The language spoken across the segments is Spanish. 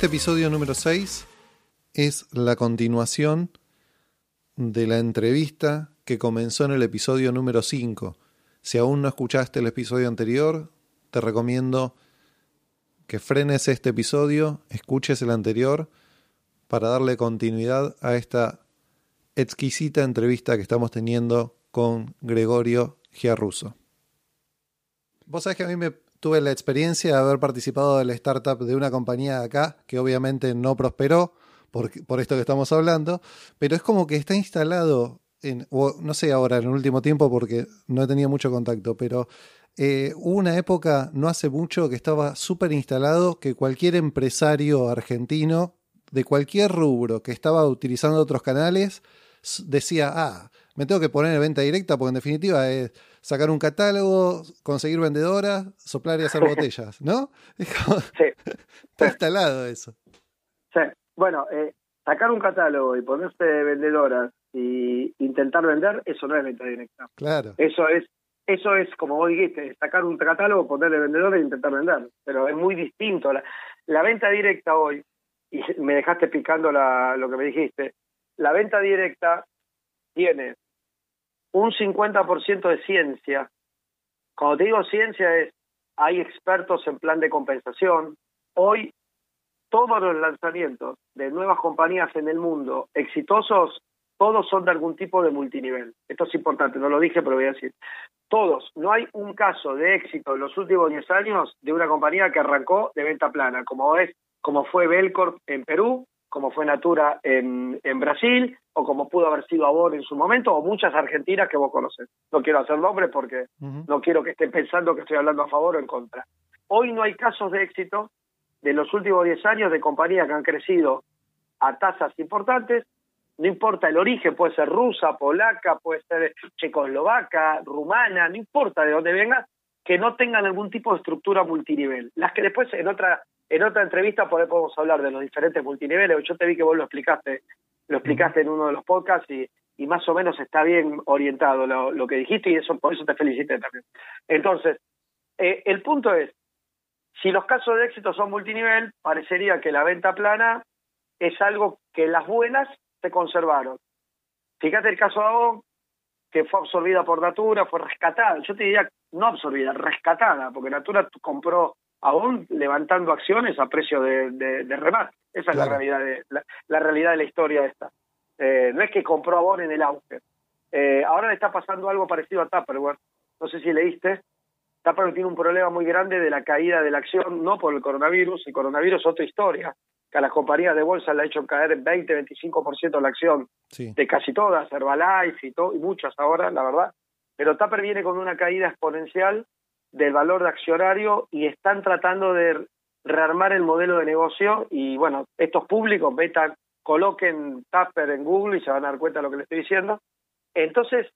Este episodio número 6 es la continuación de la entrevista que comenzó en el episodio número 5. Si aún no escuchaste el episodio anterior, te recomiendo que frenes este episodio, escuches el anterior para darle continuidad a esta exquisita entrevista que estamos teniendo con Gregorio Giarruso. Vos sabés que a mí me tuve la experiencia de haber participado de la startup de una compañía acá, que obviamente no prosperó por, por esto que estamos hablando, pero es como que está instalado, en, no sé ahora en el último tiempo porque no he tenido mucho contacto, pero eh, hubo una época no hace mucho que estaba súper instalado que cualquier empresario argentino de cualquier rubro que estaba utilizando otros canales decía, ah, me tengo que poner en venta directa porque en definitiva es sacar un catálogo, conseguir vendedoras, soplar y hacer botellas, ¿no? sí. Está instalado eso. Sí. Bueno, eh, sacar un catálogo y ponerse vendedoras y intentar vender, eso no es venta directa. Claro. Eso es, eso es como vos dijiste, sacar un catálogo, ponerle vendedores e intentar vender. Pero es muy distinto. La, la venta directa hoy, y me dejaste picando la, lo que me dijiste, la venta directa tiene un 50% de ciencia. Cuando te digo ciencia es, hay expertos en plan de compensación. Hoy todos los lanzamientos de nuevas compañías en el mundo exitosos, todos son de algún tipo de multinivel. Esto es importante, no lo dije, pero voy a decir. Todos, no hay un caso de éxito en los últimos 10 años de una compañía que arrancó de venta plana, como es, como fue Belcorp en Perú, como fue Natura en, en Brasil, o como pudo haber sido Avon en su momento, o muchas argentinas que vos conocés. No quiero hacer nombres porque no quiero que estén pensando que estoy hablando a favor o en contra. Hoy no hay casos de éxito de los últimos 10 años de compañías que han crecido a tasas importantes, no importa el origen, puede ser rusa, polaca, puede ser checoslovaca, rumana, no importa de dónde venga, que no tengan algún tipo de estructura multinivel. Las que después en otra en otra entrevista podemos hablar de los diferentes multiniveles, yo te vi que vos lo explicaste, lo explicaste en uno de los podcasts y, más o menos está bien orientado lo, lo, que dijiste y eso por eso te felicité también. Entonces, eh, el punto es, si los casos de éxito son multinivel, parecería que la venta plana es algo que las buenas se conservaron. Fíjate el caso de Avon, que fue absorbida por Natura, fue rescatada. Yo te diría, no absorbida, rescatada, porque Natura compró aún levantando acciones a precio de, de, de remate. Esa claro. es la realidad de la, la, realidad de la historia esta. Eh, no es que compró Avon en el auge. Eh, ahora le está pasando algo parecido a Tupperware. No sé si leíste. Tupperware tiene un problema muy grande de la caída de la acción, no por el coronavirus. El coronavirus es otra historia, que a las compañías de bolsa le ha hecho caer en 20, 25% la acción sí. de casi todas, Herbalife y, todo, y muchas ahora, la verdad. Pero Tupper viene con una caída exponencial del valor de accionario y están tratando de rearmar el modelo de negocio y bueno, estos públicos, metan, coloquen Tupper en Google y se van a dar cuenta de lo que les estoy diciendo. Entonces,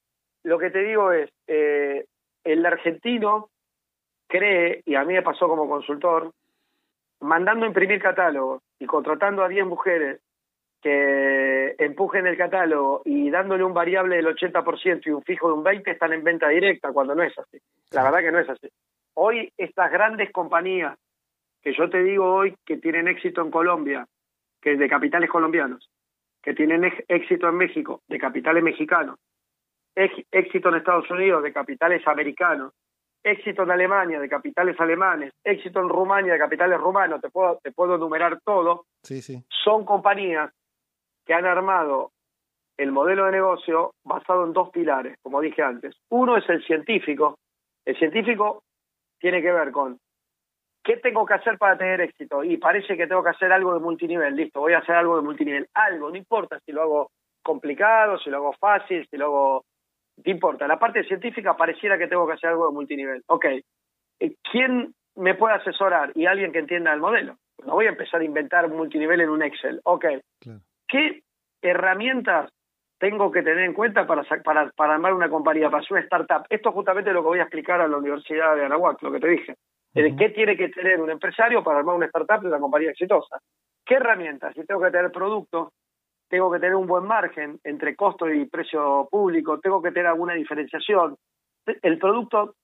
lo que te digo es, eh, el argentino cree, y a mí me pasó como consultor, mandando imprimir catálogos y contratando a 10 mujeres que empujen el catálogo y dándole un variable del 80% y un fijo de un 20% están en venta directa, cuando no es así. La verdad que no es así. Hoy estas grandes compañías que yo te digo hoy que tienen éxito en Colombia, que es de capitales colombianos, que tienen éxito en México, de capitales mexicanos, éxito en Estados Unidos, de capitales americanos, éxito en Alemania, de capitales alemanes, éxito en Rumania, de capitales rumanos, te puedo, te puedo enumerar todo, sí, sí. son compañías que han armado el modelo de negocio basado en dos pilares, como dije antes. Uno es el científico. El científico tiene que ver con qué tengo que hacer para tener éxito. Y parece que tengo que hacer algo de multinivel. Listo, voy a hacer algo de multinivel. Algo, no importa si lo hago complicado, si lo hago fácil, si lo hago... No importa. La parte científica pareciera que tengo que hacer algo de multinivel. Ok. ¿Quién me puede asesorar? Y alguien que entienda el modelo. No voy a empezar a inventar multinivel en un Excel. Ok. ¿Qué herramientas tengo que tener en cuenta para, para, para armar una compañía, para hacer una startup? Esto es justamente lo que voy a explicar a la Universidad de Anahuac, lo que te dije. ¿Qué tiene que tener un empresario para armar una startup y una compañía exitosa? ¿Qué herramientas? Si tengo que tener productos, tengo que tener un buen margen entre costo y precio público, tengo que tener alguna diferenciación. El producto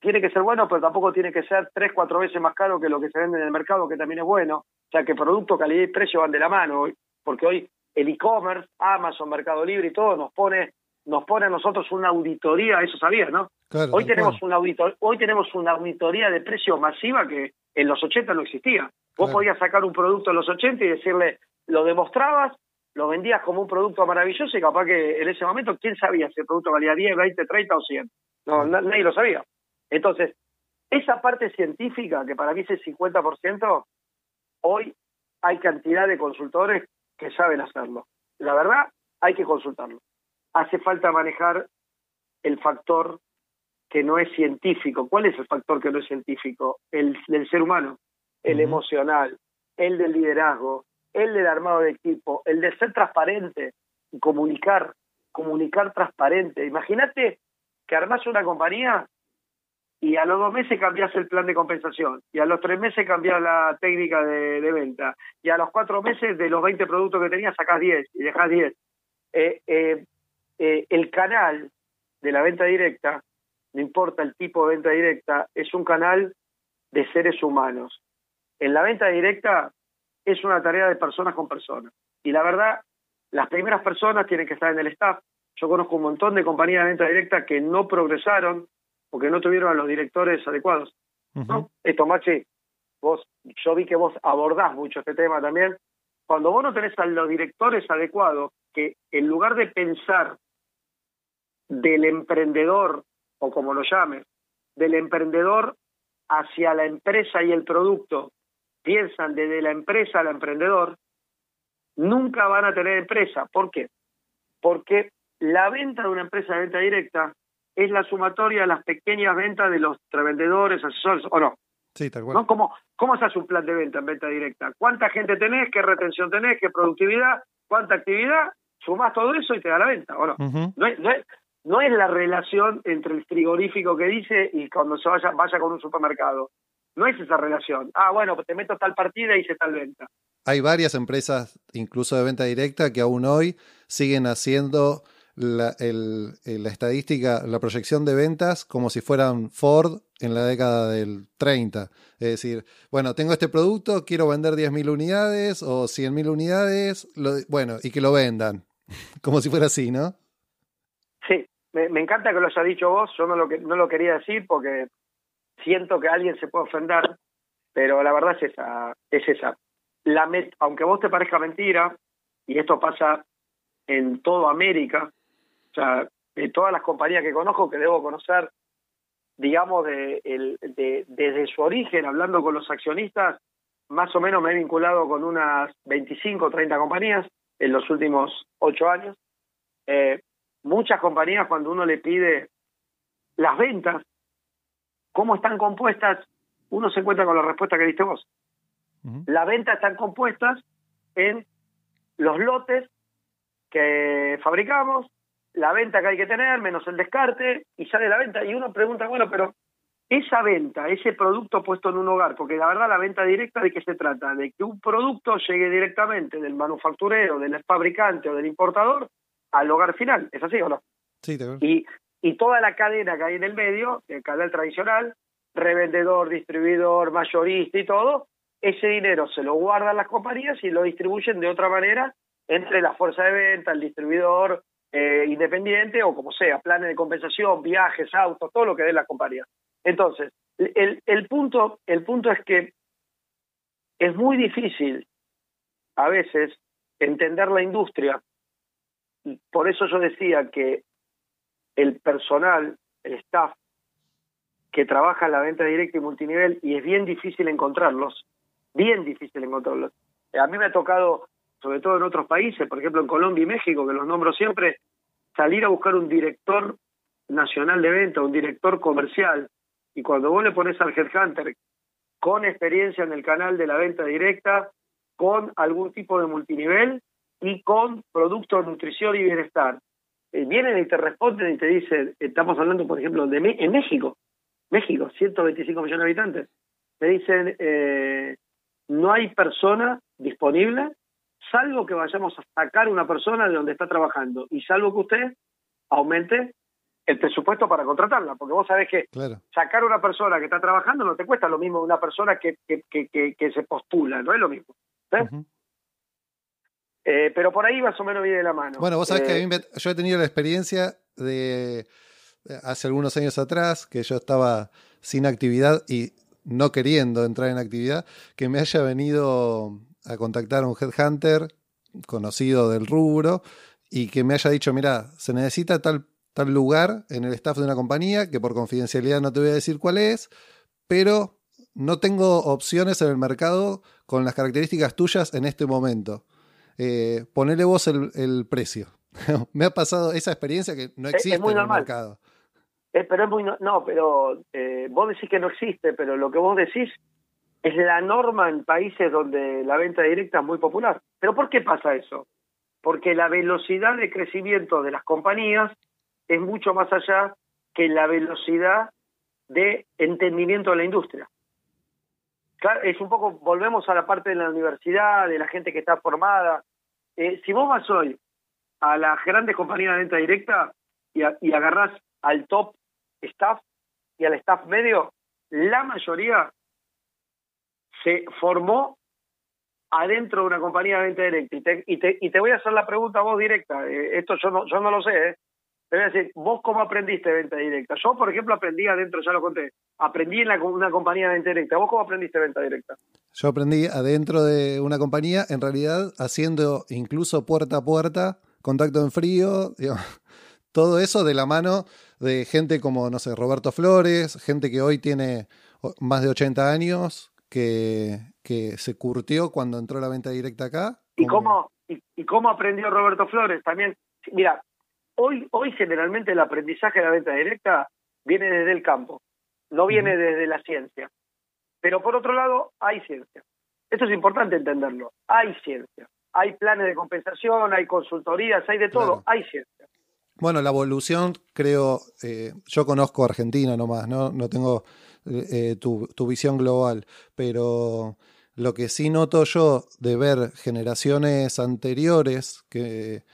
tiene que ser bueno, pero tampoco tiene que ser tres, cuatro veces más caro que lo que se vende en el mercado, que también es bueno. O sea, que producto, calidad y precio van de la mano hoy, porque hoy el e-commerce, Amazon, Mercado Libre y todo nos pone nos pone a nosotros una auditoría, eso sabías, ¿no? hoy tenemos una auditor, hoy tenemos una auditoría de precio masiva que en los 80 no existía. Vos podías sacar un producto en los 80 y decirle, lo demostrabas, lo vendías como un producto maravilloso y capaz que en ese momento, ¿quién sabía si el producto valía 10, 20, 30 o 100? No, nadie lo sabía. Entonces, esa parte científica, que para mí es el 50%, hoy hay cantidad de consultores que saben hacerlo. La verdad, hay que consultarlo. Hace falta manejar el factor que no es científico. ¿Cuál es el factor que no es científico? El del ser humano, el emocional, el del liderazgo, el del armado de equipo, el de ser transparente y comunicar, comunicar transparente. Imagínate que armas una compañía y a los dos meses cambias el plan de compensación, y a los tres meses cambias la técnica de, venta, y a los cuatro meses de los 20 productos que tenías sacas 10 y dejas 10. Eh, eh, eh, el canal de la venta directa, no importa el tipo de venta directa, es un canal de seres humanos. En la venta directa es una tarea de personas con personas. Y la verdad, las primeras personas tienen que estar en el staff. Yo conozco un montón de compañías de venta directa que no progresaron porque no tuvieron a los directores adecuados. ¿no? Esto, Machi, vos, yo vi que vos abordás mucho este tema también. Cuando vos no tenés a los directores adecuados, que en lugar de pensar del emprendedor, o como lo llames, del emprendedor hacia la empresa y el producto, piensan desde la empresa al emprendedor, nunca van a tener empresa. ¿Por qué? Porque la venta de una empresa de venta directa es la sumatoria de las pequeñas ventas de los revendedores, asesores, ¿o no? Sí, tal cual. ¿Cómo, ¿Cómo se hace un plan de venta en venta directa? ¿Cuánta gente tenés? ¿Qué retención tenés? ¿Qué productividad? ¿Cuánta actividad? Sumás todo eso y te da la venta, ¿o no? no, es, no, es, la relación entre el frigorífico que dice y cuando se vaya, vaya con un supermercado. No es esa relación. Ah, bueno, pues te meto tal partida y hice tal venta. Hay varias empresas, incluso de venta directa, que aún hoy siguen haciendo la, el, la estadística, la proyección de ventas como si fueran Ford en la década del 30. Es decir, bueno, tengo este producto, quiero vender 10.000 unidades o 100.000 unidades, bueno, y que lo vendan, como si fuera así, ¿no? Sí, me, encanta que lo haya dicho vos, yo no lo, no lo quería decir porque siento que alguien se puede ofender, pero la verdad es esa, es esa. La aunque vos te parezca mentira, y esto pasa en toda América, sea, de todas las compañías que conozco, que debo conocer, digamos, de, el, de, desde su origen, hablando con los accionistas, más o menos me he vinculado con unas 25 o 30 compañías en los últimos ocho años. Eh, muchas compañías, cuando uno le pide las ventas, cómo están compuestas, uno se encuentra con la respuesta que diste vos. Las ventas están compuestas en los lotes que fabricamos, la venta que hay que tener, menos el descarte, y sale la venta. Y uno pregunta, bueno, pero esa venta, ese producto puesto en un hogar, porque la verdad la venta directa de qué se trata, de que un producto llegue directamente del manufacturero, del fabricante o del importador al hogar final, ¿es así o no? Sí, y, y toda la cadena que hay en el medio, el canal tradicional, revendedor, distribuidor, mayorista y todo, ese dinero se lo guardan las compañías y lo distribuyen de otra manera entre la fuerza de venta, el distribuidor, eh, independiente o como sea, planes de compensación, viajes, autos, todo lo que dé la compañía. Entonces, el, el, punto, el punto es que es muy difícil a veces entender la industria. Y por eso yo decía que el personal, el staff que trabaja en la venta directa y multinivel, y es bien difícil encontrarlos, bien difícil encontrarlos. A mí me ha tocado sobre todo en otros países, por ejemplo en Colombia y México, que los nombro siempre, salir a buscar un director nacional de venta, un director comercial, y cuando vos le pones al headhunter con experiencia en el canal de la venta directa, con algún tipo de multinivel y con productos de nutrición y bienestar. Eh, vienen y te responden y te dicen, estamos hablando, por ejemplo, de en México, México, 125 millones de habitantes, me dicen, eh, no hay persona disponible, salvo que vayamos a sacar una persona de donde está trabajando y salvo que usted aumente el presupuesto para contratarla, porque vos sabés que sacar una persona que está trabajando no te cuesta lo mismo una persona que, que, que, que, se postula, no es lo mismo. Eh, pero por ahí más o menos viene de la mano. Bueno, vos sabés que a mí eh, yo he tenido la experiencia de hace algunos años atrás, que yo estaba sin actividad y no queriendo entrar en actividad, que me haya venido a contactar a un headhunter conocido del rubro y que me haya dicho, mira, se necesita tal tal lugar en el staff de una compañía, que por confidencialidad no te voy a decir cuál es, pero no tengo opciones en el mercado con las características tuyas en este momento. Eh, ponele vos el, precio. Me ha pasado esa experiencia que no existe en el mercado. pero es muy no, pero eh, vos decís que no existe, pero lo que vos decís es la norma en países donde la venta directa es muy popular. ¿Pero por qué pasa eso? Porque la velocidad de crecimiento de las compañías es mucho más allá que la velocidad de entendimiento de la industria. Claro, es un poco, volvemos a la parte de la universidad, de la gente que está formada. Eh, si vos vas hoy a las grandes compañías de venta directa y, y agarrás al top staff y al staff medio, la mayoría se formó adentro de una compañía de venta directa. Y te, y te, voy a hacer la pregunta a vos directa. Eh, esto yo no, yo no lo sé, ¿eh? Te voy a decir, ¿vos cómo aprendiste venta directa? Yo, por ejemplo, aprendí adentro, ya lo conté, aprendí en una compañía de venta directa. ¿Vos cómo aprendiste venta directa? Yo aprendí adentro de una compañía, en realidad haciendo incluso puerta a puerta, contacto en frío, todo eso de la mano de gente como, no sé, Roberto Flores, gente que hoy tiene más de 80 años, que, que se curtió cuando entró la venta directa acá. ¿Y cómo, y, y cómo aprendió Roberto Flores? También, mira, hoy, hoy generalmente el aprendizaje de la venta directa viene desde el campo, no viene desde la ciencia. Pero por otro lado, hay ciencia. Esto es importante entenderlo. Hay ciencia. Hay planes de compensación, hay consultorías, hay de todo. Hay ciencia. Bueno, la evolución, creo, eh, yo conozco Argentina nomás, no, no tengo eh, tu, tu visión global, pero lo que sí noto yo de ver generaciones anteriores que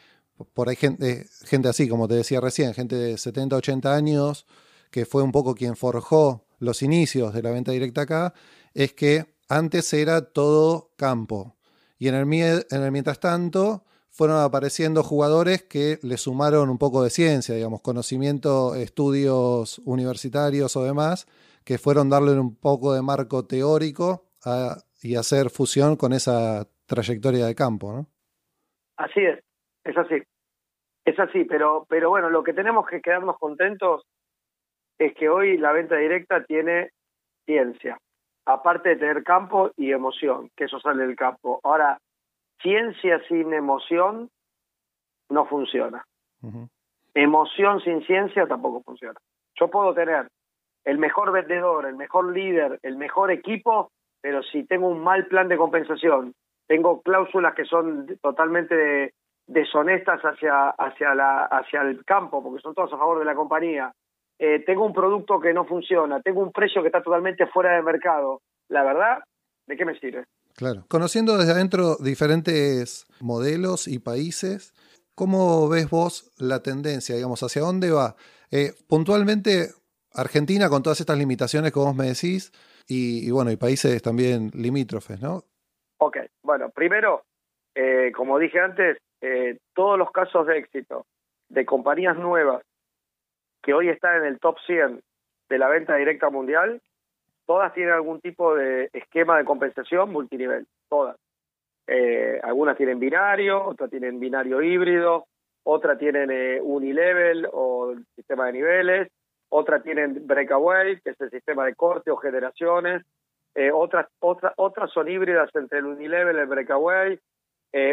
por ahí gente, gente así, como te decía recién, gente de 70, 80 años, que fue un poco quien forjó los inicios de la venta directa acá, es que antes era todo campo. Y en el, en el mientras tanto fueron apareciendo jugadores que le sumaron un poco de ciencia, digamos, conocimiento, estudios universitarios o demás, que fueron darle un poco de marco teórico y hacer fusión con esa trayectoria de campo, ¿no? Así es. Es así. Es así, pero, pero bueno, lo que tenemos que quedarnos contentos es que hoy la venta directa tiene ciencia, aparte de tener campo y emoción, que eso sale del campo. Ahora, ciencia sin emoción no funciona. Emoción sin ciencia tampoco funciona. Yo puedo tener el mejor vendedor, el mejor líder, el mejor equipo, pero si tengo un mal plan de compensación, tengo cláusulas que son totalmente deshonestas hacia, hacia, la, hacia el campo, porque son todos a favor de la compañía. Eh, tengo un producto que no funciona, tengo un precio que está totalmente fuera de mercado. La verdad, ¿de qué me sirve? Claro. Conociendo desde adentro diferentes modelos y países, ¿cómo ves vos la tendencia, digamos, hacia dónde va? Eh, puntualmente, Argentina con todas estas limitaciones que vos me decís, y, bueno, y países también limítrofes, ¿no? Ok, bueno, primero, eh, como dije antes, eh, todos los casos de éxito de compañías nuevas que hoy están en el top 100 de la venta directa mundial, todas tienen algún tipo de esquema de compensación multinivel, todas. Eh, algunas tienen binario, otras tienen binario híbrido, otras tienen eh, unilevel o sistema de niveles, otras tienen breakaway, que es el sistema de corte o generaciones, eh, otras, otras, otras son híbridas entre el unilevel y el breakaway,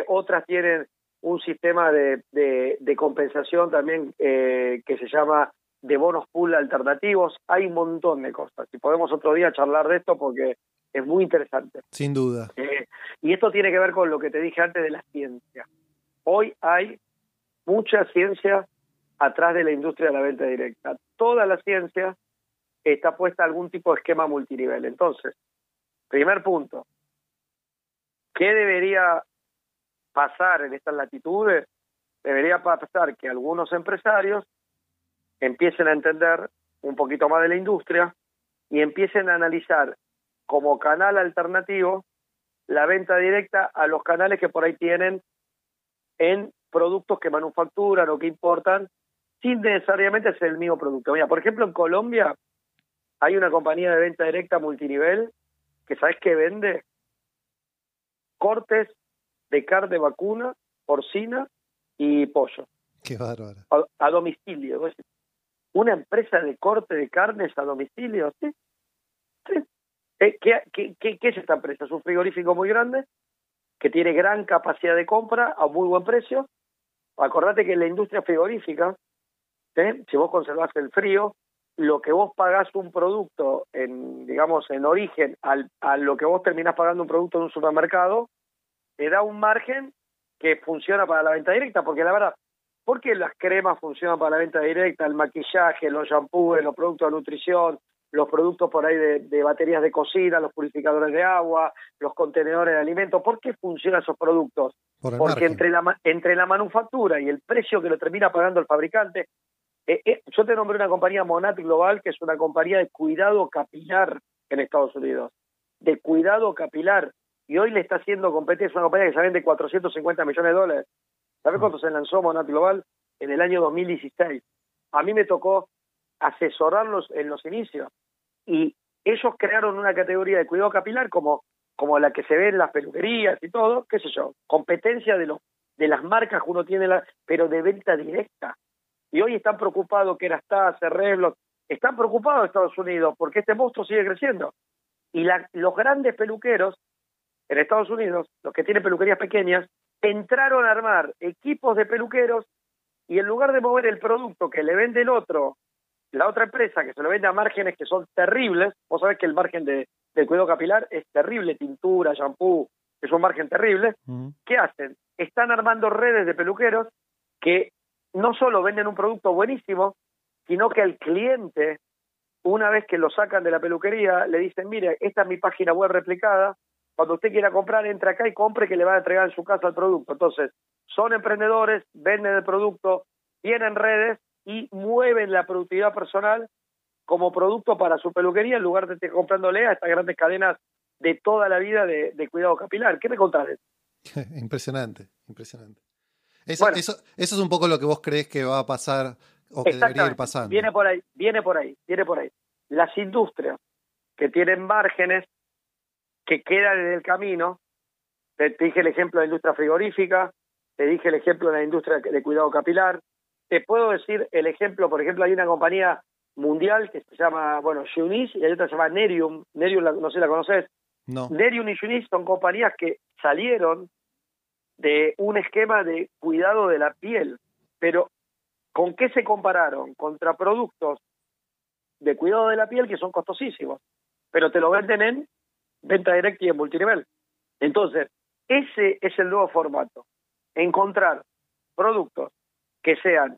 otras tienen un sistema de, de, compensación también eh, que se llama de bonos pool alternativos. Hay un montón de cosas. Y podemos otro día charlar de esto porque es muy interesante. Sin duda. Eh, y esto tiene que ver con lo que te dije antes de la ciencia. Hoy hay mucha ciencia atrás de la industria de la venta directa. Toda la ciencia está puesta a algún tipo de esquema multinivel. Entonces, primer punto, ¿qué debería pasar en estas latitudes? Debería pasar que algunos empresarios empiecen a entender un poquito más de la industria y empiecen a analizar como canal alternativo la venta directa a los canales que por ahí tienen en productos que manufacturan o que importan sin necesariamente ser el mismo producto. Mira, por ejemplo, en Colombia hay una compañía de venta directa multinivel que sabes que vende cortes de carne vacuna, porcina y pollo. Qué bárbaro. A, domicilio. Una empresa de corte de carnes a domicilio, ¿sí? ¿Sí? Eh, ¿Qué, qué, qué, qué es esta empresa? Es un frigorífico muy grande que tiene gran capacidad de compra a muy buen precio. Acordate que la industria frigorífica, ¿eh? si vos conservás el frío, lo que vos pagás un producto en, digamos, en origen al, a lo que vos terminás pagando un producto en un supermercado, te da un margen que funciona para la venta directa, porque la verdad, ¿por qué las cremas funcionan para la venta directa? El maquillaje, los shampoos, los productos de nutrición, los productos por ahí de, baterías de cocina, los purificadores de agua, los contenedores de alimentos. ¿Por qué funcionan esos productos? Porque entre la, entre la manufactura y el precio que lo termina pagando el fabricante, eh, eh, yo te nombré una compañía Monat Global, que es una compañía de cuidado capilar en Estados Unidos, de cuidado capilar, y hoy le está haciendo competencia, una compañía que se vende 450 millones de dólares. ¿Sabes cuánto se lanzó Monat Global? En el año 2016. A mí me tocó asesorarlos en los inicios y ellos crearon una categoría de cuidado capilar como, como la que se ve en las peluquerías y todo, qué sé yo, competencia de los de las marcas que uno tiene, la, pero de venta directa. Y hoy están preocupados que Erastase, Revlon, están preocupados Estados Unidos porque este monstruo sigue creciendo. Y la, los grandes peluqueros en Estados Unidos, los que tienen peluquerías pequeñas, entraron a armar equipos de peluqueros y en lugar de mover el producto que le vende el otro la otra empresa que se lo vende a márgenes que son terribles, vos sabés que el margen de, cuidado capilar es terrible, tintura, shampoo, es un margen terrible, ¿qué hacen? Están armando redes de peluqueros que no solo venden un producto buenísimo, sino que al cliente, una vez que lo sacan de la peluquería, le dicen, mire, esta es mi página web replicada, cuando usted quiera comprar, entra acá y compre que le va a entregar en su casa el producto. Entonces, son emprendedores, venden el producto, tienen redes y mueven la productividad personal como producto para su peluquería en lugar de estar comprándole a estas grandes cadenas de toda la vida de, cuidado capilar. ¿Qué me contás impresionante, impresionante. Eso, eso, es un poco lo que vos crees que va a pasar o que debería ir pasando. Viene por ahí, viene por ahí, viene por ahí. Las industrias que tienen márgenes que quedan en el camino, te, te dije el ejemplo de la industria frigorífica, te dije el ejemplo de la industria de cuidado capilar, te puedo decir el ejemplo, por ejemplo, hay una compañía mundial que se llama, bueno, Yunis y hay otra que se llama Nerium. Nerium, no sé si la conoces. No. Nerium y Yunis son compañías que salieron de un esquema de cuidado de la piel, pero ¿con qué se compararon? Contra productos de cuidado de la piel que son costosísimos, pero te lo venden en venta directa y en multinivel. Entonces, ese es el nuevo formato. Encontrar productos que sean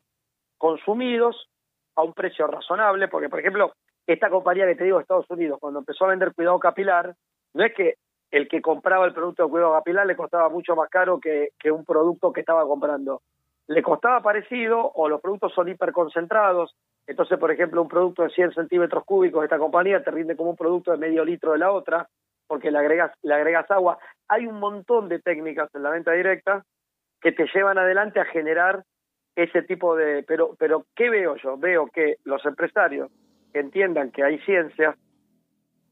consumidos a un precio razonable, porque por ejemplo, esta compañía que te digo Estados Unidos, cuando empezó a vender cuidado capilar, no es que el que compraba el producto de cuidado capilar le costaba mucho más caro que, que un producto que estaba comprando. Le costaba parecido o los productos son hiperconcentrados. Entonces, por ejemplo, un producto de 100 centímetros cúbicos de esta compañía te rinde como un producto de medio litro de la otra, porque le agregas, le agregas agua. Hay un montón de técnicas en la venta directa que te llevan adelante a generar ese tipo de... Pero, pero ¿qué veo yo? Veo que los empresarios que entiendan que hay ciencia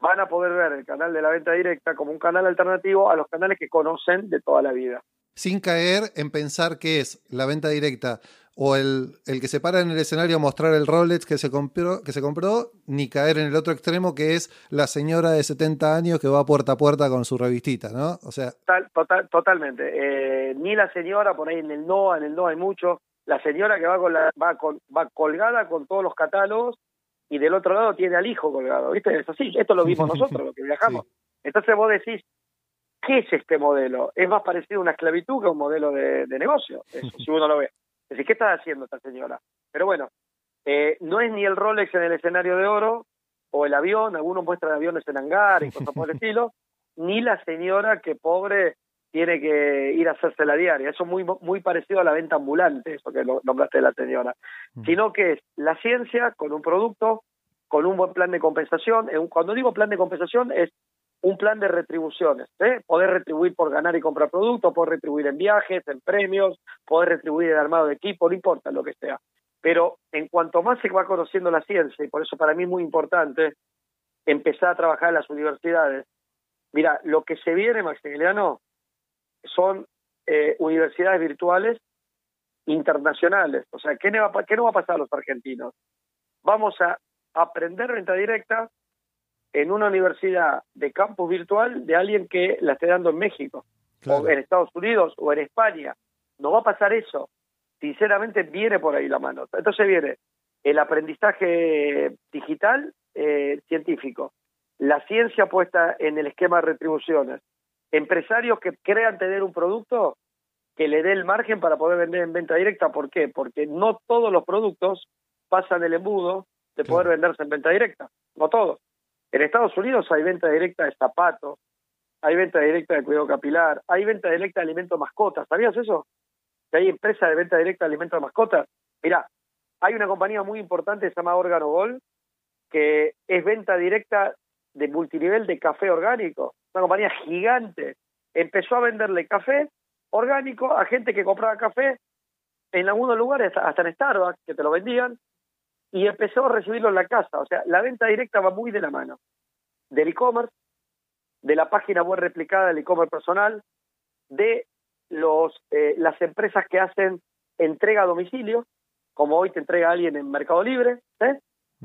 van a poder ver el canal de la venta directa como un canal alternativo a los canales que conocen de toda la vida. Sin caer en pensar que es la venta directa o el, el que se para en el escenario a mostrar el Rolex que se, compró, que se compró, ni caer en el otro extremo que es la señora de 70 años que va puerta a puerta con su revistita, ¿no? O sea... Total, totalmente. Eh, ni la señora, por ahí en el NOA, en el NOA hay mucho, la señora que va con la, va con, va colgada con todos los catálogos y del otro lado tiene al hijo colgado, ¿viste? Es así, esto lo vimos nosotros, lo que viajamos. Entonces vos decís, ¿qué es este modelo? Es más parecido a una esclavitud que a un modelo de, negocio, si uno lo ve. Es decir, ¿qué está haciendo esta señora? Pero bueno, eh, no es ni el Rolex en el escenario de oro, o el avión, algunos muestran aviones en hangar y cosas por el estilo, ni la señora que pobre tiene que ir a hacerse la diaria. Eso es muy, muy parecido a la venta ambulante, eso que nombraste de la señora. Sino que es la ciencia con un producto, con un buen plan de compensación. Cuando digo plan de compensación es un plan de retribuciones, ¿eh? poder retribuir por ganar y comprar productos, poder retribuir en viajes, en premios, poder retribuir en armado de equipo, no importa lo que sea. Pero en cuanto más se va conociendo la ciencia, y por eso para mí es muy importante empezar a trabajar en las universidades, mira, lo que se viene, Maximiliano, son eh, universidades virtuales internacionales. O sea, ¿qué no, va, ¿qué no va a pasar a los argentinos? Vamos a aprender venta directa en una universidad de campus virtual de alguien que la esté dando en México, o en Estados Unidos, o en España. No va a pasar eso sinceramente viene por ahí la mano. Entonces viene el aprendizaje digital eh, científico, la ciencia puesta en el esquema de retribuciones, empresarios que crean tener un producto que le dé el margen para poder vender en venta directa. ¿Por qué? Porque no todos los productos pasan el embudo de poder venderse en venta directa, no todos. En Estados Unidos hay venta directa de zapatos, hay venta directa de cuidado capilar, hay venta directa de alimentos mascotas. ¿Sabías eso? que hay empresas de venta directa de alimentos de mascotas. Mira, hay una compañía muy importante que se llama Órgano Gol, que es venta directa de multinivel de café orgánico. Una compañía gigante. Empezó a venderle café orgánico a gente que compraba café en algunos lugares, hasta en Starbucks, que te lo vendían, y empezó a recibirlo en la casa. O sea, la venta directa va muy de la mano del e-commerce, de la página web replicada del e-commerce personal, de los, eh, las empresas que hacen entrega a domicilio, como hoy te entrega alguien en Mercado Libre. ¿eh?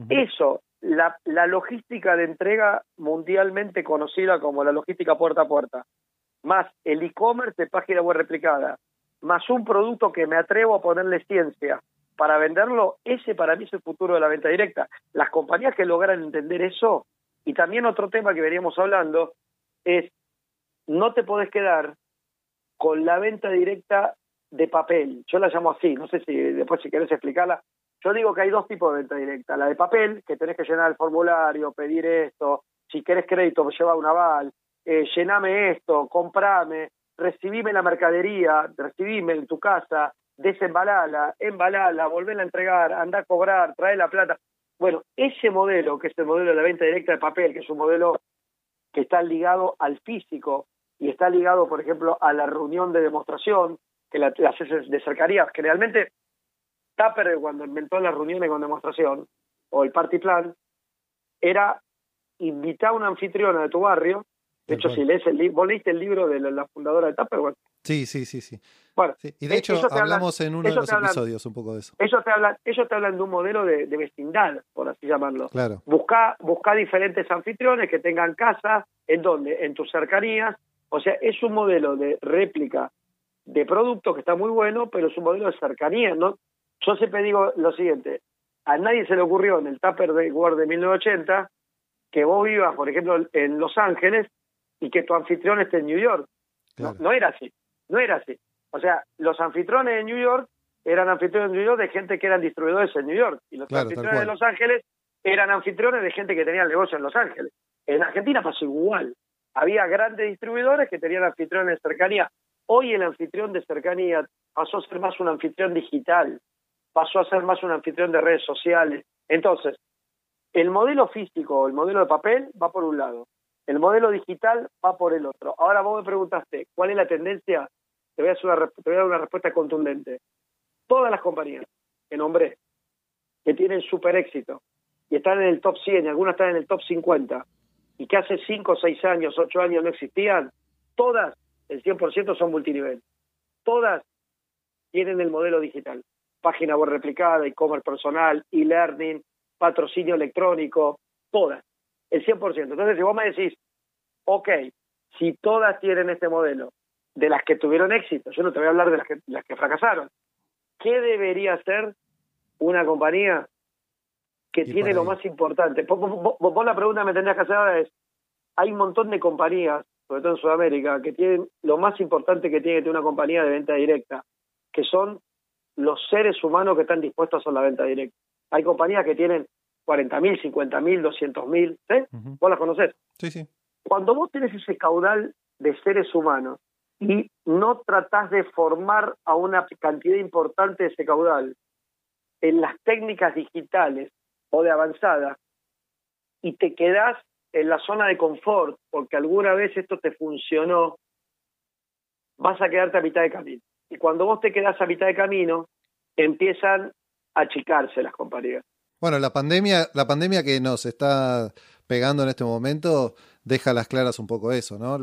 Eso, la, la logística de entrega mundialmente conocida como la logística puerta a puerta, más el e-commerce de página web replicada, más un producto que me atrevo a ponerle ciencia para venderlo, ese para mí es el futuro de la venta directa. Las compañías que logran entender eso, y también otro tema que veníamos hablando, es no te podés quedar con la venta directa de papel. Yo la llamo así, no sé si después si querés explicarla. Yo digo que hay dos tipos de venta directa. La de papel, que tenés que llenar el formulario, pedir esto, si querés crédito, lleva un aval, eh, llename esto, comprame, recibime la mercadería, recibime en tu casa, desembalala, embalala, volverla a entregar, anda a cobrar, trae la plata. Bueno, ese modelo, que es el modelo de la venta directa de papel, que es un modelo que está ligado al físico, y está ligado, por ejemplo, a la reunión de demostración que las haces de cercanías. Generalmente, Tupper, cuando inventó las reuniones con demostración, o el party plan, era invitar a una anfitriona de tu barrio. De hecho, si lees el libro, ¿vos leíste el libro de la, fundadora de Tupperware? Sí, sí, sí, sí. Bueno, y de hecho hablamos en uno de los episodios un poco de eso. Ellos te hablan, ellos te hablan de un modelo de, vecindad, por así llamarlo. Claro. Busca, busca diferentes anfitriones que tengan casa, ¿en donde En tus cercanías, o sea, es un modelo de réplica de producto que está muy bueno, pero es un modelo de cercanía, ¿no? Yo siempre digo lo siguiente, a nadie se le ocurrió en el Tupper de World de 1980 que vos vivas, por ejemplo, en Los Ángeles y que tu anfitrión esté en New York. No, era así, no era así. O sea, los anfitriones de New York eran anfitriones de New York de gente que eran distribuidores en New York y los anfitriones de Los Ángeles eran anfitriones de gente que tenía el negocio en Los Ángeles. En Argentina pasó igual había grandes distribuidores que tenían anfitriones de cercanía. Hoy el anfitrión de cercanía pasó a ser más un anfitrión digital, pasó a ser más un anfitrión de redes sociales. Entonces, el modelo físico, el modelo de papel va por un lado, el modelo digital va por el otro. Ahora vos me preguntaste, ¿cuál es la tendencia? Te voy a, una, te voy dar una respuesta contundente. Todas las compañías que nombré, que tienen super éxito y están en el top 100 y algunas están en el top 50, y que hace 5, 6 años, 8 años no existían, todas, el 100% son multinivel. Todas tienen el modelo digital. Página web replicada, e-commerce personal, e-learning, patrocinio electrónico, todas, el 100%. Entonces, si vos me decís, ok, si todas tienen este modelo, de las que tuvieron éxito, yo no te voy a hablar de las que, las que fracasaron, ¿qué debería hacer una compañía que tiene lo más importante. Vos, la pregunta que me tendrías que hacer ahora es, hay un montón de compañías, sobre todo en Sudamérica, que tienen lo más importante que tiene que tener una compañía de venta directa, que son los seres humanos que están dispuestos a hacer la venta directa. Hay compañías que tienen 40.000, 50.000, 200.000, ¿eh? ¿Vos las conocés? Sí, sí. Cuando vos tenés ese caudal de seres humanos y no tratás de formar a una cantidad importante de ese caudal en las técnicas digitales o de avanzada y te quedás en la zona de confort porque alguna vez esto te funcionó, vas a quedarte a mitad de camino. Y cuando vos te quedás a mitad de camino, empiezan a achicarse las compañías. Bueno, la pandemia, la pandemia que nos está pegando en este momento deja las claras un poco eso, ¿no?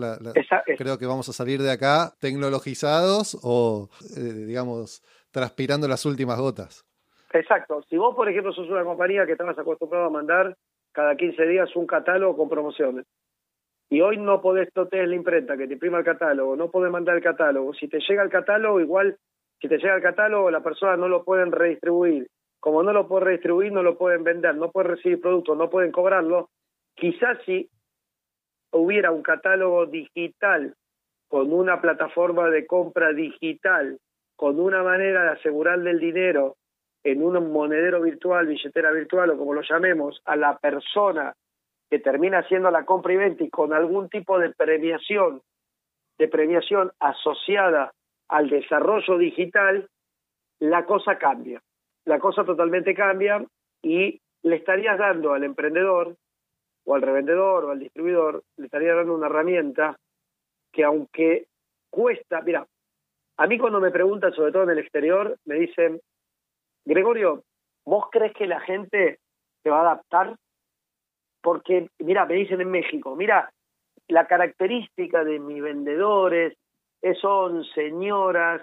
creo que vamos a salir de acá tecnologizados o, eh, digamos, transpirando las últimas gotas. Exacto. Si vos, por ejemplo, sos una compañía que estabas acostumbrado a mandar cada 15 días un catálogo con promociones, y hoy no podés, no la imprenta que te imprima el catálogo, no podés mandar el catálogo. Si te llega el catálogo, igual, si te llega el catálogo, la persona no lo pueden redistribuir. Como no lo pueden redistribuir, no lo pueden vender, no pueden recibir productos, no pueden cobrarlo. Quizás si hubiera un catálogo digital con una plataforma de compra digital, con una manera de asegurarle el dinero en un monedero virtual, billetera virtual o como lo llamemos, a la persona que termina haciendo la compra y venta y con algún tipo de premiación, de premiación asociada al desarrollo digital, la cosa cambia. La cosa totalmente cambia y le estarías dando al emprendedor o al revendedor o al distribuidor, le estaría dando una herramienta que aunque cuesta, mira, a mí cuando me preguntan, sobre todo en el exterior, me dicen, Gregorio, ¿vos crees que la gente se va a adaptar? Porque, mira, me dicen en México, mira, la característica de mis vendedores son señoras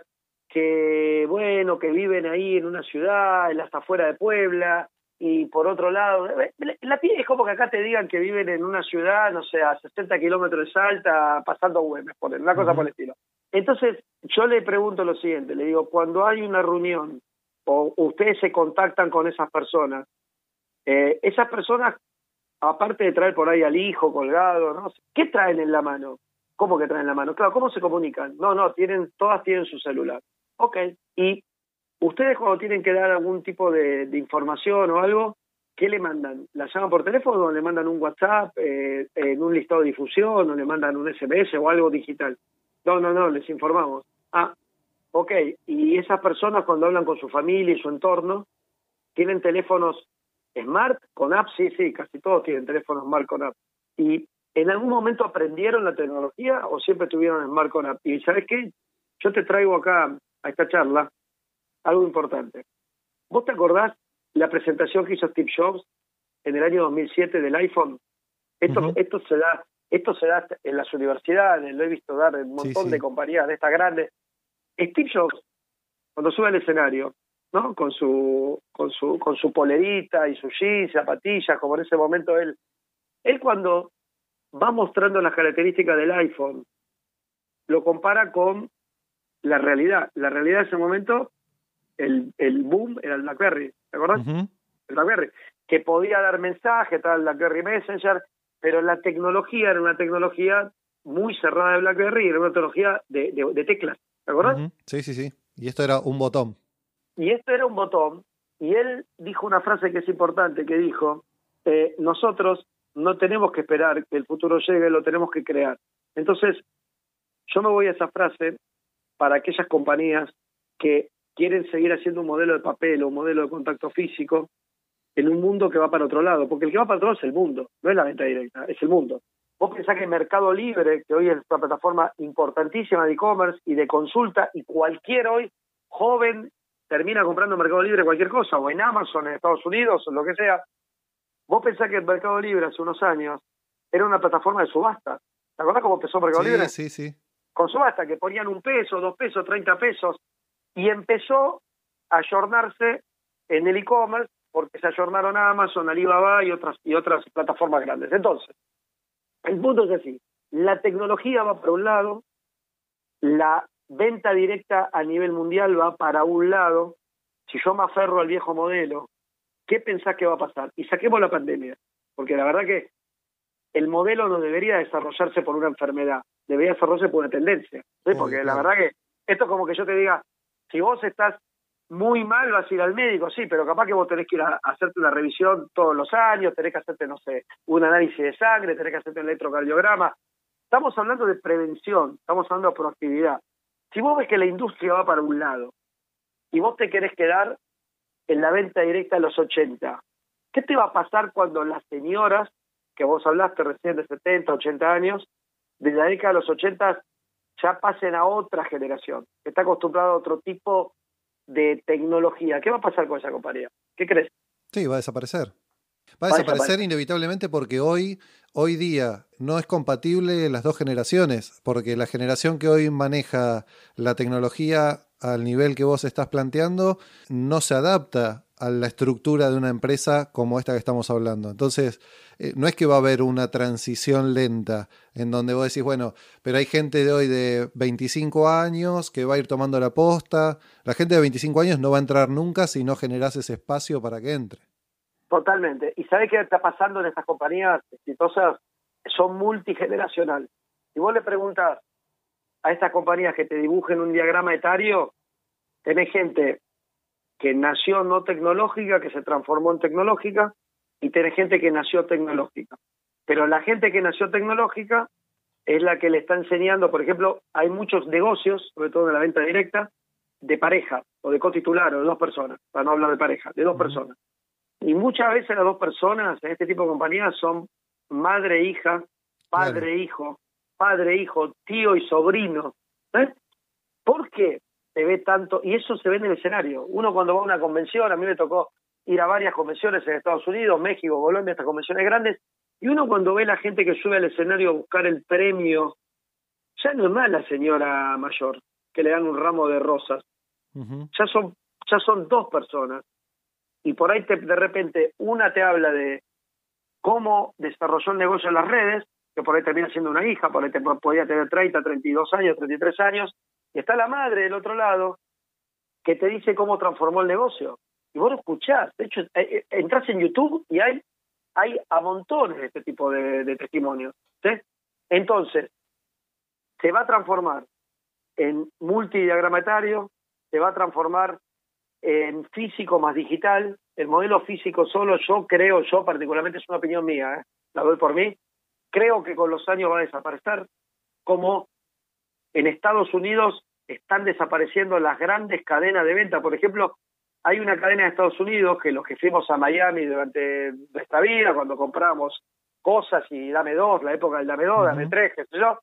que, bueno, que viven ahí en una ciudad, en las afuera de Puebla, y por otro lado, eh, la es como que acá te digan que viven en una ciudad, no sé, a 60 kilómetros de Salta, pasando Güemes, poner una cosa por el estilo. Entonces, yo le pregunto lo siguiente, le digo, cuando hay una reunión o ustedes se contactan con esas personas, eh, esas personas, aparte de traer por ahí al hijo colgado, ¿no? ¿qué traen en la mano? ¿Cómo que traen en la mano? Claro, ¿cómo se comunican? No, no, tienen, todas tienen su celular. Ok, y Ustedes cuando tienen que dar algún tipo de, información o algo, ¿qué le mandan? ¿La llaman por teléfono o le mandan un WhatsApp eh, en un listado de difusión o le mandan un SMS o algo digital? No, no, no, les informamos. Ah, ok. Y esas personas cuando hablan con su familia y su entorno, ¿tienen teléfonos smart con app? Sí, sí, casi todos tienen teléfonos smart con app. Y ¿En algún momento aprendieron la tecnología o siempre tuvieron smart con app? Y ¿sabes qué? Yo te traigo acá a esta charla algo importante. ¿Vos te acordás la presentación que hizo Steve Jobs en el año 2007 del iPhone? Esto, esto se da esto se da en las universidades, lo he visto dar en un montón de compañías de estas grandes. Steve Jobs, cuando sube al escenario, ¿no? Con su, con su, con su polerita y su jeans, zapatillas, como en ese momento él, él cuando va mostrando las características del iPhone, lo compara con la realidad. La realidad de ese momento el, el boom era el BlackBerry, ¿te acuerdas? El BlackBerry, que podía dar mensajes, tal el BlackBerry Messenger, pero la tecnología era una tecnología muy cerrada de BlackBerry, era una tecnología de, de, teclas, ¿te acuerdas? Sí, sí, sí. Y esto era un botón. Y esto era un botón, y él dijo una frase que es importante, que dijo, eh, nosotros no tenemos que esperar que el futuro llegue, lo tenemos que crear. Entonces, yo me voy a esa frase para aquellas compañías que quieren seguir haciendo un modelo de papel o un modelo de contacto físico en un mundo que va para otro lado, porque el que va para otro lado es el mundo, no es la venta directa, es el mundo. Vos pensás que Mercado Libre, que hoy es una plataforma importantísima de e-commerce y de consulta, y cualquier hoy joven termina comprando en Mercado Libre cualquier cosa, o en Amazon, en Estados Unidos, o lo que sea. Vos pensás que el Mercado Libre hace unos años era una plataforma de subasta. ¿Te acordás cómo empezó Mercado Libre? Sí, sí. Con subasta, que ponían un peso, dos pesos, treinta pesos, y empezó a ayornarse en el e-commerce porque se ayornaron Amazon, Alibaba y otras y otras plataformas grandes. Entonces, el punto es así, la tecnología va para un lado, la venta directa a nivel mundial va para un lado, si yo me aferro al viejo modelo, ¿qué pensás que va a pasar? Y saquemos la pandemia, porque la verdad que el modelo no debería desarrollarse por una enfermedad, debería desarrollarse por una tendencia. Porque la verdad que esto es como que yo te diga, si vos estás muy mal vas a ir al médico, sí, pero capaz que vos tenés que ir a hacerte una revisión todos los años, tenés que hacerte, no sé, un análisis de sangre, tenés que hacerte un electrocardiograma. Estamos hablando de prevención, estamos hablando de proactividad. Si vos ves que la industria va para un lado y vos te querés quedar en la venta directa de los 80, ¿qué te va a pasar cuando las señoras, que vos hablaste recién de 70, 80 años, de la década de los 80 ya pasen a otra generación, que está acostumbrada a otro tipo de tecnología. ¿Qué va a pasar con esa compañía? ¿Qué crees? Sí, va a desaparecer. Va a desaparecer inevitablemente porque hoy, hoy día no es compatible las dos generaciones, porque la generación que hoy maneja la tecnología al nivel que vos estás planteando no se adapta a la estructura de una empresa como esta que estamos hablando. Entonces, eh, no es que va a haber una transición lenta en donde vos decís, bueno, pero hay gente de hoy de 25 años que va a ir tomando la posta. La gente de 25 años no va a entrar nunca si no generás ese espacio para que entre. Totalmente. ¿Y sabés qué está pasando en estas compañías exitosas? Son multigeneracionales. Si vos le preguntas a estas compañías que te dibujen un diagrama etario, tenés gente que nació no tecnológica, que se transformó en tecnológica, y tiene gente que nació tecnológica. Pero la gente que nació tecnológica es la que le está enseñando, por ejemplo, hay muchos negocios, sobre todo en la venta directa, de pareja o de cotitular o de dos personas, para no hablar de pareja, de dos personas. Y muchas veces las dos personas en este tipo de compañías son madre e hija, padre e hijo, padre e hijo, tío y sobrino. ¿eh? ¿Por qué? se ve tanto, y eso se ve en el escenario. Uno cuando va a una convención, a mí me tocó ir a varias convenciones en Estados Unidos, México, Colombia, estas convenciones grandes, y uno cuando ve la gente que sube al escenario a buscar el premio, ya no es más la señora mayor que le dan un ramo de rosas, ya son ya son dos personas y por ahí te, de repente una te habla de cómo desarrolló el negocio en las redes, que por ahí termina siendo una hija, por ahí te, podía tener 30, 32 años, 33 años, y está la madre del otro lado que te dice cómo transformó el negocio. Y vos lo escuchás. De hecho, eh, eh, entras en YouTube y hay, hay a montones de este tipo de, testimonios. Entonces, se va a transformar en multidiagramatario, se va a transformar en físico más digital. El modelo físico solo, yo creo, yo particularmente, es una opinión mía, ¿eh? la doy por mí, creo que con los años va a desaparecer como en Estados Unidos están desapareciendo las grandes cadenas de venta. Por ejemplo, hay una cadena de Estados Unidos que los que fuimos a Miami durante nuestra vida, cuando compramos cosas y dame dos, la época del dame dos, dame tres, qué sé yo,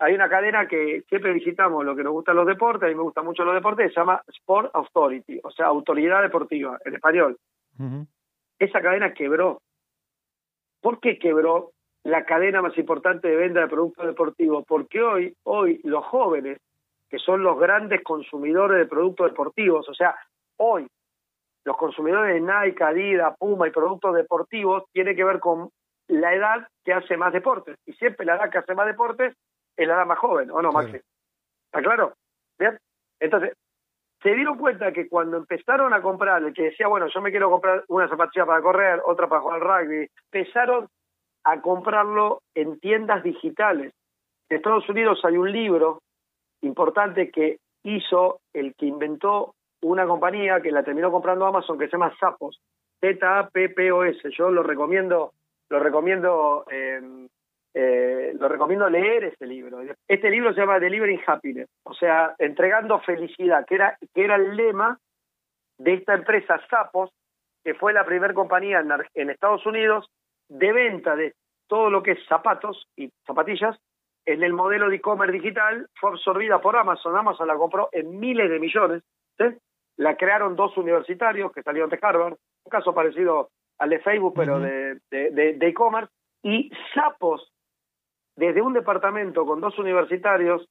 hay una cadena que siempre visitamos lo que nos gustan los deportes, a mí me gustan mucho los deportes, se llama Sport Authority, o sea, autoridad deportiva, en español. Esa cadena quebró. ¿Por qué quebró? la cadena más importante de venta de productos deportivos, porque hoy, hoy los jóvenes, que son los grandes consumidores de productos deportivos, o sea, hoy los consumidores de Nike, Adidas, Puma y productos deportivos tiene que ver con la edad que hace más deportes. Y siempre la edad que hace más deportes es la edad más joven, ¿o no, Maxi? ¿Está claro? ¿Bien? Entonces, se dieron cuenta que cuando empezaron a comprar, el que decía, bueno, yo me quiero comprar una zapatilla para correr, otra para jugar al rugby, empezaron a comprarlo en tiendas digitales. En Estados Unidos hay un libro importante que hizo el que inventó una compañía que la terminó comprando Amazon que se llama Zappos, Z-A-P-P-O-S. Yo lo recomiendo, lo recomiendo, em, eh, lo recomiendo leer ese libro. Este libro se llama Delivering Happiness, o sea, entregando felicidad, que era, que era el lema de esta empresa Zappos, que fue la primera compañía en Estados Unidos de venta de todo lo que es zapatos y zapatillas en el modelo de e-commerce digital fue absorbida por Amazon. Amazon la compró en miles de millones. La crearon dos universitarios que salieron de Harvard, un caso parecido al de Facebook, pero de e-commerce. y Sapos, desde un departamento con dos universitarios,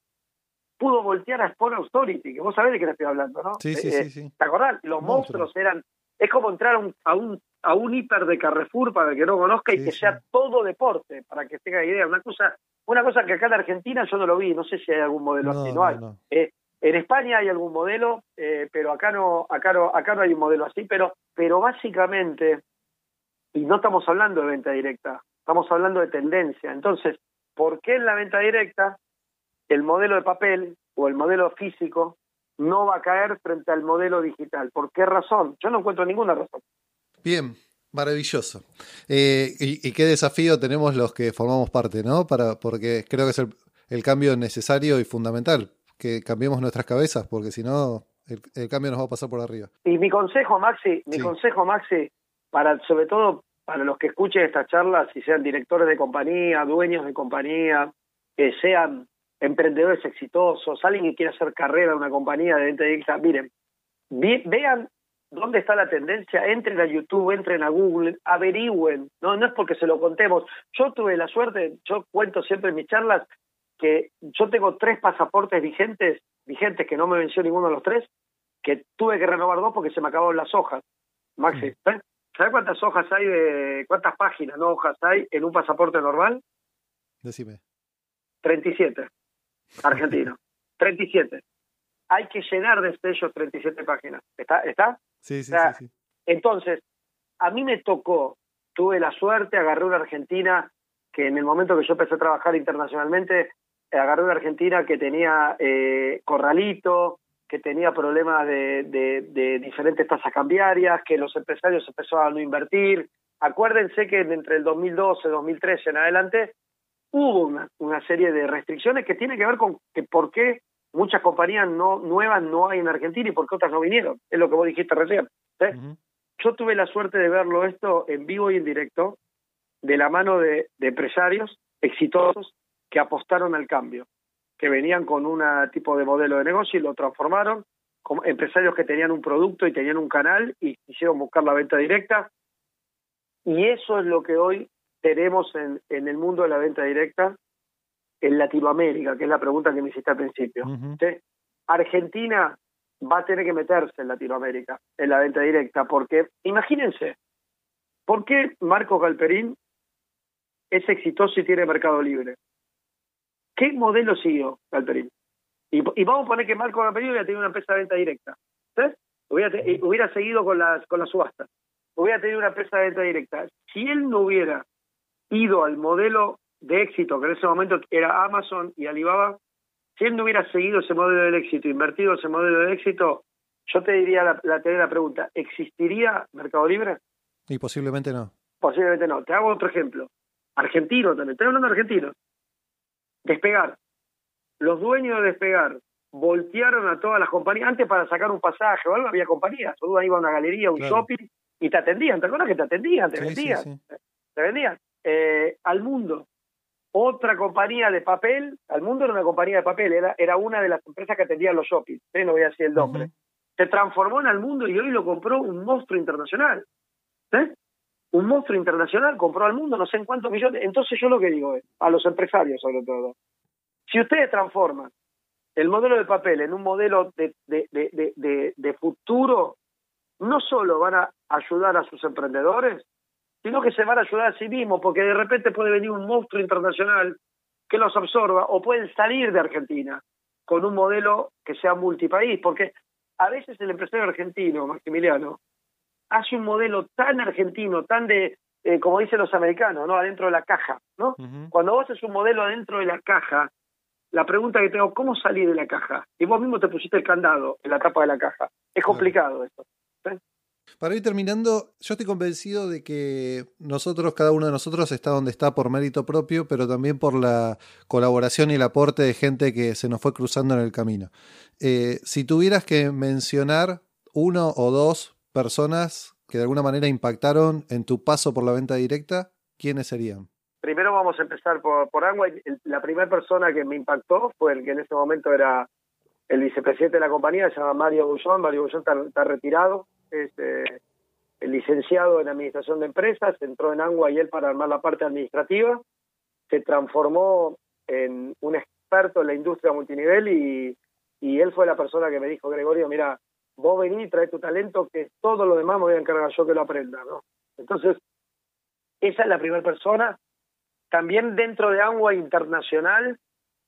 pudo voltear a Sport Authority, que vos sabés de qué estoy hablando, ¿no? Sí, sí, eh, sí, sí. ¿Te acordás? Los monstruos eran es como entrar a un, a un, hiper de Carrefour para el que no conozca y que sea todo deporte, para que tenga idea. Una cosa, una cosa que acá en Argentina yo no lo vi, no sé si hay algún modelo así, no hay. Eh, en España hay algún modelo, eh, pero acá no, acá no, acá no hay un modelo así, pero, pero básicamente, y no estamos hablando de venta directa, Estamos hablando de tendencia. Entonces, ¿por qué en la venta directa el modelo de papel o el modelo físico no va a caer frente al modelo digital? ¿Por qué razón? Yo no encuentro ninguna razón. Bien, maravilloso. Eh, y, qué desafío tenemos los que formamos parte, ¿no? Para, porque creo que es el, cambio necesario y fundamental, que cambiemos nuestras cabezas, porque si no, el, cambio nos va a pasar por arriba. Y mi consejo, Maxi, mi consejo, Maxi, para sobre todo para los que escuchen estas charlas, si sean directores de compañía, dueños de compañía, que sean emprendedores exitosos, alguien que quiera hacer carrera en una compañía de venta directa, miren, vean dónde está la tendencia, entren a YouTube, entren a Google, averigüen, no, no es porque se lo contemos. Yo tuve la suerte, yo cuento siempre en mis charlas que yo tengo tres pasaportes vigentes, vigentes que no me venció ninguno de los tres, que tuve que renovar dos porque se me acabaron las hojas. Maxi, ¿eh? ¿Sabes cuántas hojas hay de, cuántas páginas, no hojas hay en un pasaporte normal? Decime. 37. Argentino. 37. Hay que llenar de sellos 37 páginas. ¿Está? ¿Está? Sí, sí, sí, Entonces, a mí me tocó, tuve la suerte, agarré una Argentina que en el momento que yo empecé a trabajar internacionalmente, agarré una Argentina que tenía eh, corralito, que tenía problemas de, de, diferentes tasas cambiarias, que los empresarios empezaban a no invertir. Acuérdense que entre el 2012 y 2013 en adelante hubo una, una serie de restricciones que tienen que ver con que por qué muchas compañías no nuevas no hay en Argentina y por qué otras no vinieron. Es lo que vos dijiste recién. Yo tuve la suerte de verlo esto en vivo y en directo, de la mano de, empresarios exitosos que apostaron al cambio, que venían con un tipo de modelo de negocio y lo transformaron, como empresarios que tenían un producto y tenían un canal y quisieron buscar la venta directa. Y eso es lo que hoy tenemos en, en el mundo de la venta directa en Latinoamérica, que es la pregunta que me hiciste al principio. Argentina va a tener que meterse en Latinoamérica, en la venta directa, porque imagínense, ¿por qué Marco Galperín es exitoso y tiene mercado libre? ¿Qué modelo siguió Galperín? Y, vamos a poner que Marco Galperín hubiera tenido una empresa de venta directa. Hubiera, hubiera seguido con las, con las subastas. Hubiera tenido una empresa de venta directa. Si él no hubiera ido al modelo de éxito, que en ese momento era Amazon y Alibaba, si él no hubiera seguido ese modelo de éxito, invertido ese modelo de éxito, yo te diría la, la, la pregunta, ¿existiría Mercado Libre? Y posiblemente no. Posiblemente no. Te hago otro ejemplo. Argentino también, estoy hablando de argentino. Despegar. Los dueños de Despegar voltearon a todas las compañías. Antes para sacar un pasaje o algo había compañías. Tú iba a una galería, un shopping y te atendían. ¿Te acuerdas que te atendían? Te vendían. Te vendían. Eh, al mundo otra compañía de papel, al mundo era una compañía de papel, era, era una de las empresas que atendían los shoppings, ¿eh? no voy a decir el nombre. Se transformó en al mundo y hoy lo compró un monstruo internacional. ¿eh? Un monstruo internacional compró al mundo no sé en cuántos millones. Entonces yo lo que digo es, a los empresarios sobre todo, si ustedes transforman el modelo de papel en un modelo de, de, de, de futuro, no solo van a ayudar a sus emprendedores, sino que se van a ayudar a sí mismos, porque de repente puede venir un monstruo internacional que los absorba, o pueden salir de Argentina con un modelo que sea multipaís, porque a veces el empresario argentino, Maximiliano, hace un modelo tan argentino, tan de, eh, como dicen los americanos, ¿no? Adentro de la caja, ¿no? Cuando vos haces un modelo adentro de la caja, la pregunta que tengo, ¿cómo salir de la caja? Y vos mismo te pusiste el candado en la tapa de la caja. Es complicado esto. Para ir terminando, yo estoy convencido de que nosotros, cada uno de nosotros está donde está por mérito propio, pero también por la colaboración y el aporte de gente que se nos fue cruzando en el camino. Eh, si tuvieras que mencionar uno o dos personas que de alguna manera impactaron en tu paso por la venta directa, ¿quiénes serían? Primero vamos a empezar por, por La primera persona que me impactó fue el que en ese momento era el vicepresidente de la compañía, se llama Mario Bullón. Mario Bullón está retirado, es eh, licenciado en Administración de Empresas, entró en Angua y él para armar la parte administrativa, se transformó en un experto en la industria multinivel y, y él fue la persona que me dijo, Gregorio, mira, vos vení, trae tu talento, que todo lo demás me voy a encargar yo que lo aprenda, ¿no? Entonces, esa es la primera persona. También dentro de Angua Internacional,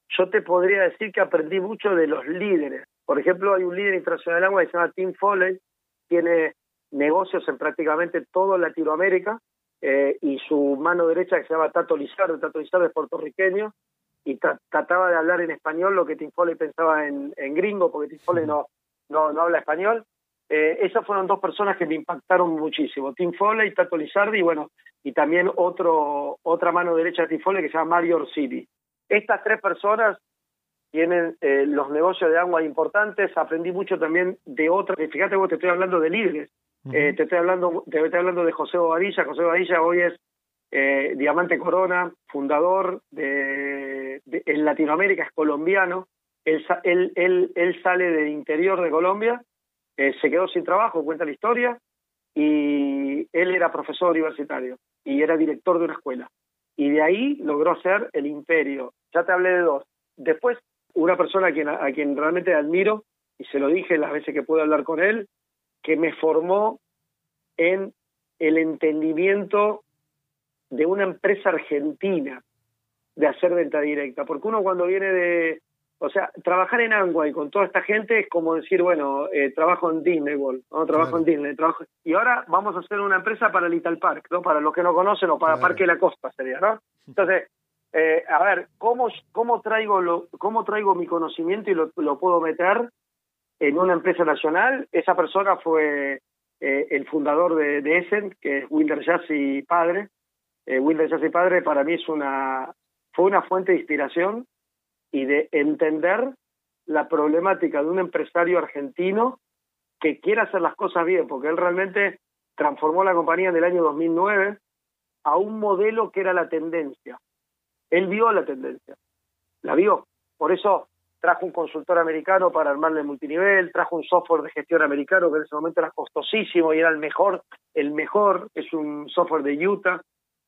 yo te podría decir que aprendí mucho de los líderes. Por ejemplo, hay un líder internacional de Angua que se llama Tim Foley, tiene negocios en prácticamente toda Latinoamérica eh, y su mano derecha que se llama Tato Lizardo, Tato Lizardo es puertorriqueño, y trataba de hablar en español lo que Tim Foley pensaba en, en gringo, porque Tim Foley no, no, no habla español. Eh, esas fueron dos personas que me impactaron muchísimo, Tim Foley, Tato Lizardi, y bueno, y también otro, otra mano derecha de Tim Foley que se llama Mario Orsini. Estas tres personas tienen eh, los negocios de agua importantes, aprendí mucho también de otras, fíjate vos te estoy hablando de líderes, eh, te estoy hablando, te estoy hablando de José Bobadilla, José Bobadilla hoy es eh, Diamante Corona, fundador de, en Latinoamérica, es colombiano, él, él, él, él sale del interior de Colombia, eh, se quedó sin trabajo, cuenta la historia, y él era profesor universitario y era director de una escuela. Y de ahí logró ser el imperio. Ya te hablé de dos. Después, una persona a quien, a quien realmente admiro, y se lo dije las veces que pude hablar con él, que me formó en el entendimiento de una empresa argentina de hacer venta directa, porque uno cuando viene de, o sea, trabajar en y con toda esta gente es como decir, bueno, eh, trabajo en Disney World, ¿no? trabajo en Disney, trabajo y ahora vamos a hacer una empresa para Little Park, ¿no? Para los que no conocen o para Parque de la Costa sería, ¿no? Entonces, eh, a ver, ¿cómo, cómo traigo lo, cómo traigo mi conocimiento y lo, lo puedo meter en una empresa nacional? Esa persona fue eh, el fundador de, de Essen, que es Wilder Jassy padre, eh, Wilder Jassy Padre para mí es una, fue una fuente de inspiración y de entender la problemática de un empresario argentino que quiere hacer las cosas bien, porque él realmente transformó la compañía en el año 2009 a un modelo que era la tendencia. Él vio la tendencia, la vio. Por eso trajo un consultor americano para armarle multinivel, trajo un software de gestión americano que en ese momento era costosísimo y era el mejor, el mejor, es un software de Utah,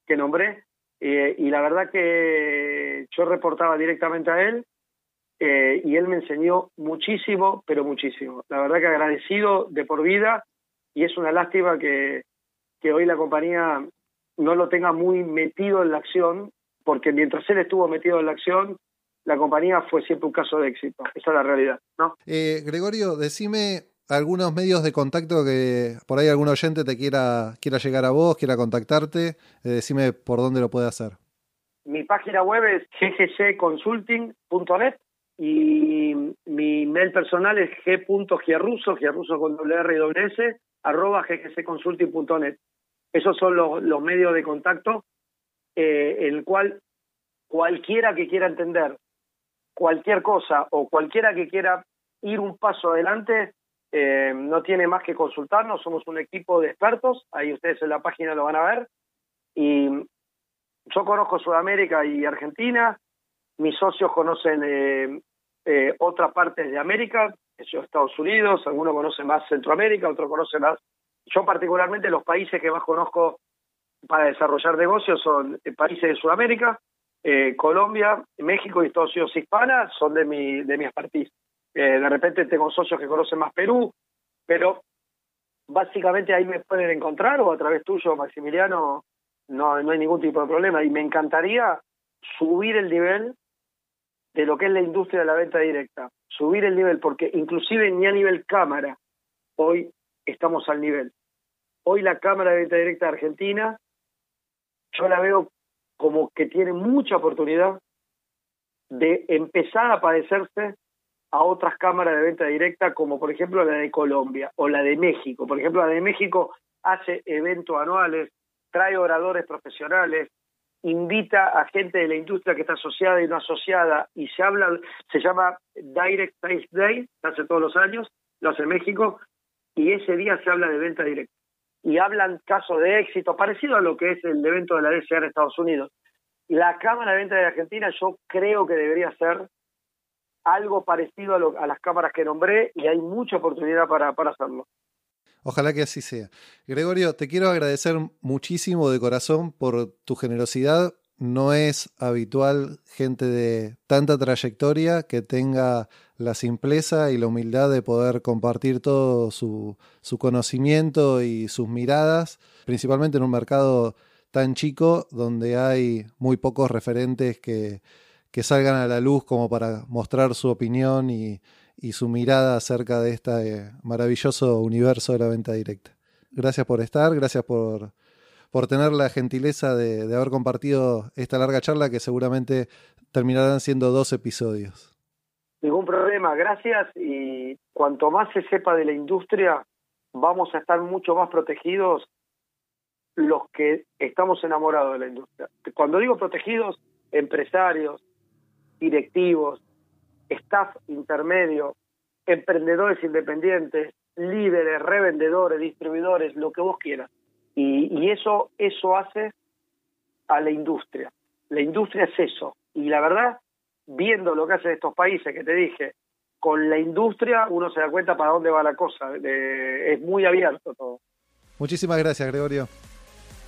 que nombré, eh, y la verdad que yo reportaba directamente a él eh, y él me enseñó muchísimo, pero muchísimo. La verdad que agradecido de por vida y es una lástima que, que hoy la compañía no lo tenga muy metido en la acción, porque mientras él estuvo metido en la acción, la compañía fue siempre un caso de éxito. Esa es la realidad, ¿no? Eh, Gregorio, decime algunos medios de contacto que por ahí algún oyente te quiera, quiera llegar a vos, quiera contactarte, eh, decime por dónde lo puede hacer. Mi página web es ggcconsulting.net y mi mail personal es g.giarruso, giarruso con R arroba ggcconsulting.net. Esos son los, los medios de contacto eh, en el cual cualquiera que quiera entender cualquier cosa o cualquiera que quiera ir un paso adelante eh, no tiene más que consultarnos, somos un equipo de expertos, ahí ustedes en la página lo van a ver. Y yo conozco Sudamérica y Argentina, mis socios conocen eh, eh, otras partes de América, Estados Unidos, algunos conocen más Centroamérica, otros conocen más. Yo particularmente los países que más conozco para desarrollar negocios son países de Sudamérica, Colombia, México y Estados Unidos hispana son de mi, de mi expertise. Eh, de repente tengo socios que conocen más Perú, pero básicamente ahí me pueden encontrar o a través tuyo, Maximiliano, no, no hay ningún tipo de problema. Y me encantaría subir el nivel de lo que es la industria de la venta directa, subir el nivel, porque inclusive ni a nivel cámara, hoy estamos al nivel. Hoy la Cámara de Venta Directa de Argentina, yo la veo como que tiene mucha oportunidad de empezar a padecerse a otras cámaras de venta directa, como por ejemplo la de Colombia o la de México. Por ejemplo, la de México hace eventos anuales, trae oradores profesionales, invita a gente de la industria que está asociada y no asociada, y se habla, se llama Direct Sales Day, se hace todos los años, lo hace México, y ese día se habla de venta directa. Y hablan casos de éxito, parecido a lo que es el evento de la DCA en Estados Unidos. La Cámara de Venta de Argentina yo creo que debería ser algo parecido a, las cámaras que nombré y hay mucha oportunidad para, para hacerlo. Ojalá que así sea. Gregorio, te quiero agradecer muchísimo de corazón por tu generosidad. No es habitual gente de tanta trayectoria que tenga la simpleza y la humildad de poder compartir todo su, su conocimiento y sus miradas, principalmente en un mercado tan chico donde hay muy pocos referentes que, que salgan a la luz como para mostrar su opinión y, su mirada acerca de este maravilloso universo de la venta directa. Gracias por estar, gracias por, por tener la gentileza de, de haber compartido esta larga charla que seguramente terminarán siendo dos episodios. Ningún problema, gracias y cuanto más se sepa de la industria, vamos a estar mucho más protegidos los que estamos enamorados de la industria. Cuando digo protegidos, empresarios, directivos, staff intermedio, emprendedores independientes, líderes, revendedores, distribuidores, lo que vos quieras. Y, y eso, eso hace a la industria. La industria es eso. Y la verdad, viendo lo que hacen estos países que te dije, con la industria uno se da cuenta para dónde va la cosa. es muy abierto todo. Muchísimas gracias, Gregorio.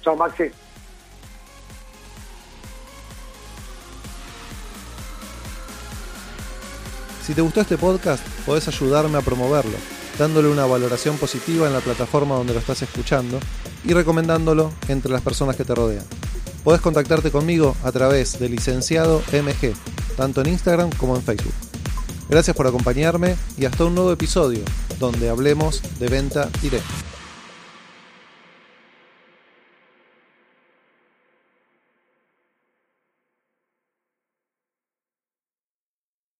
Chao, Maxi. Si te gustó este podcast, podés ayudarme a promoverlo, dándole una valoración positiva en la plataforma donde lo estás escuchando y recomendándolo entre las personas que te rodean. Podés contactarte conmigo a través de licenciado MG, tanto en Instagram como en Facebook. Gracias por acompañarme y hasta un nuevo episodio donde hablemos de venta directa.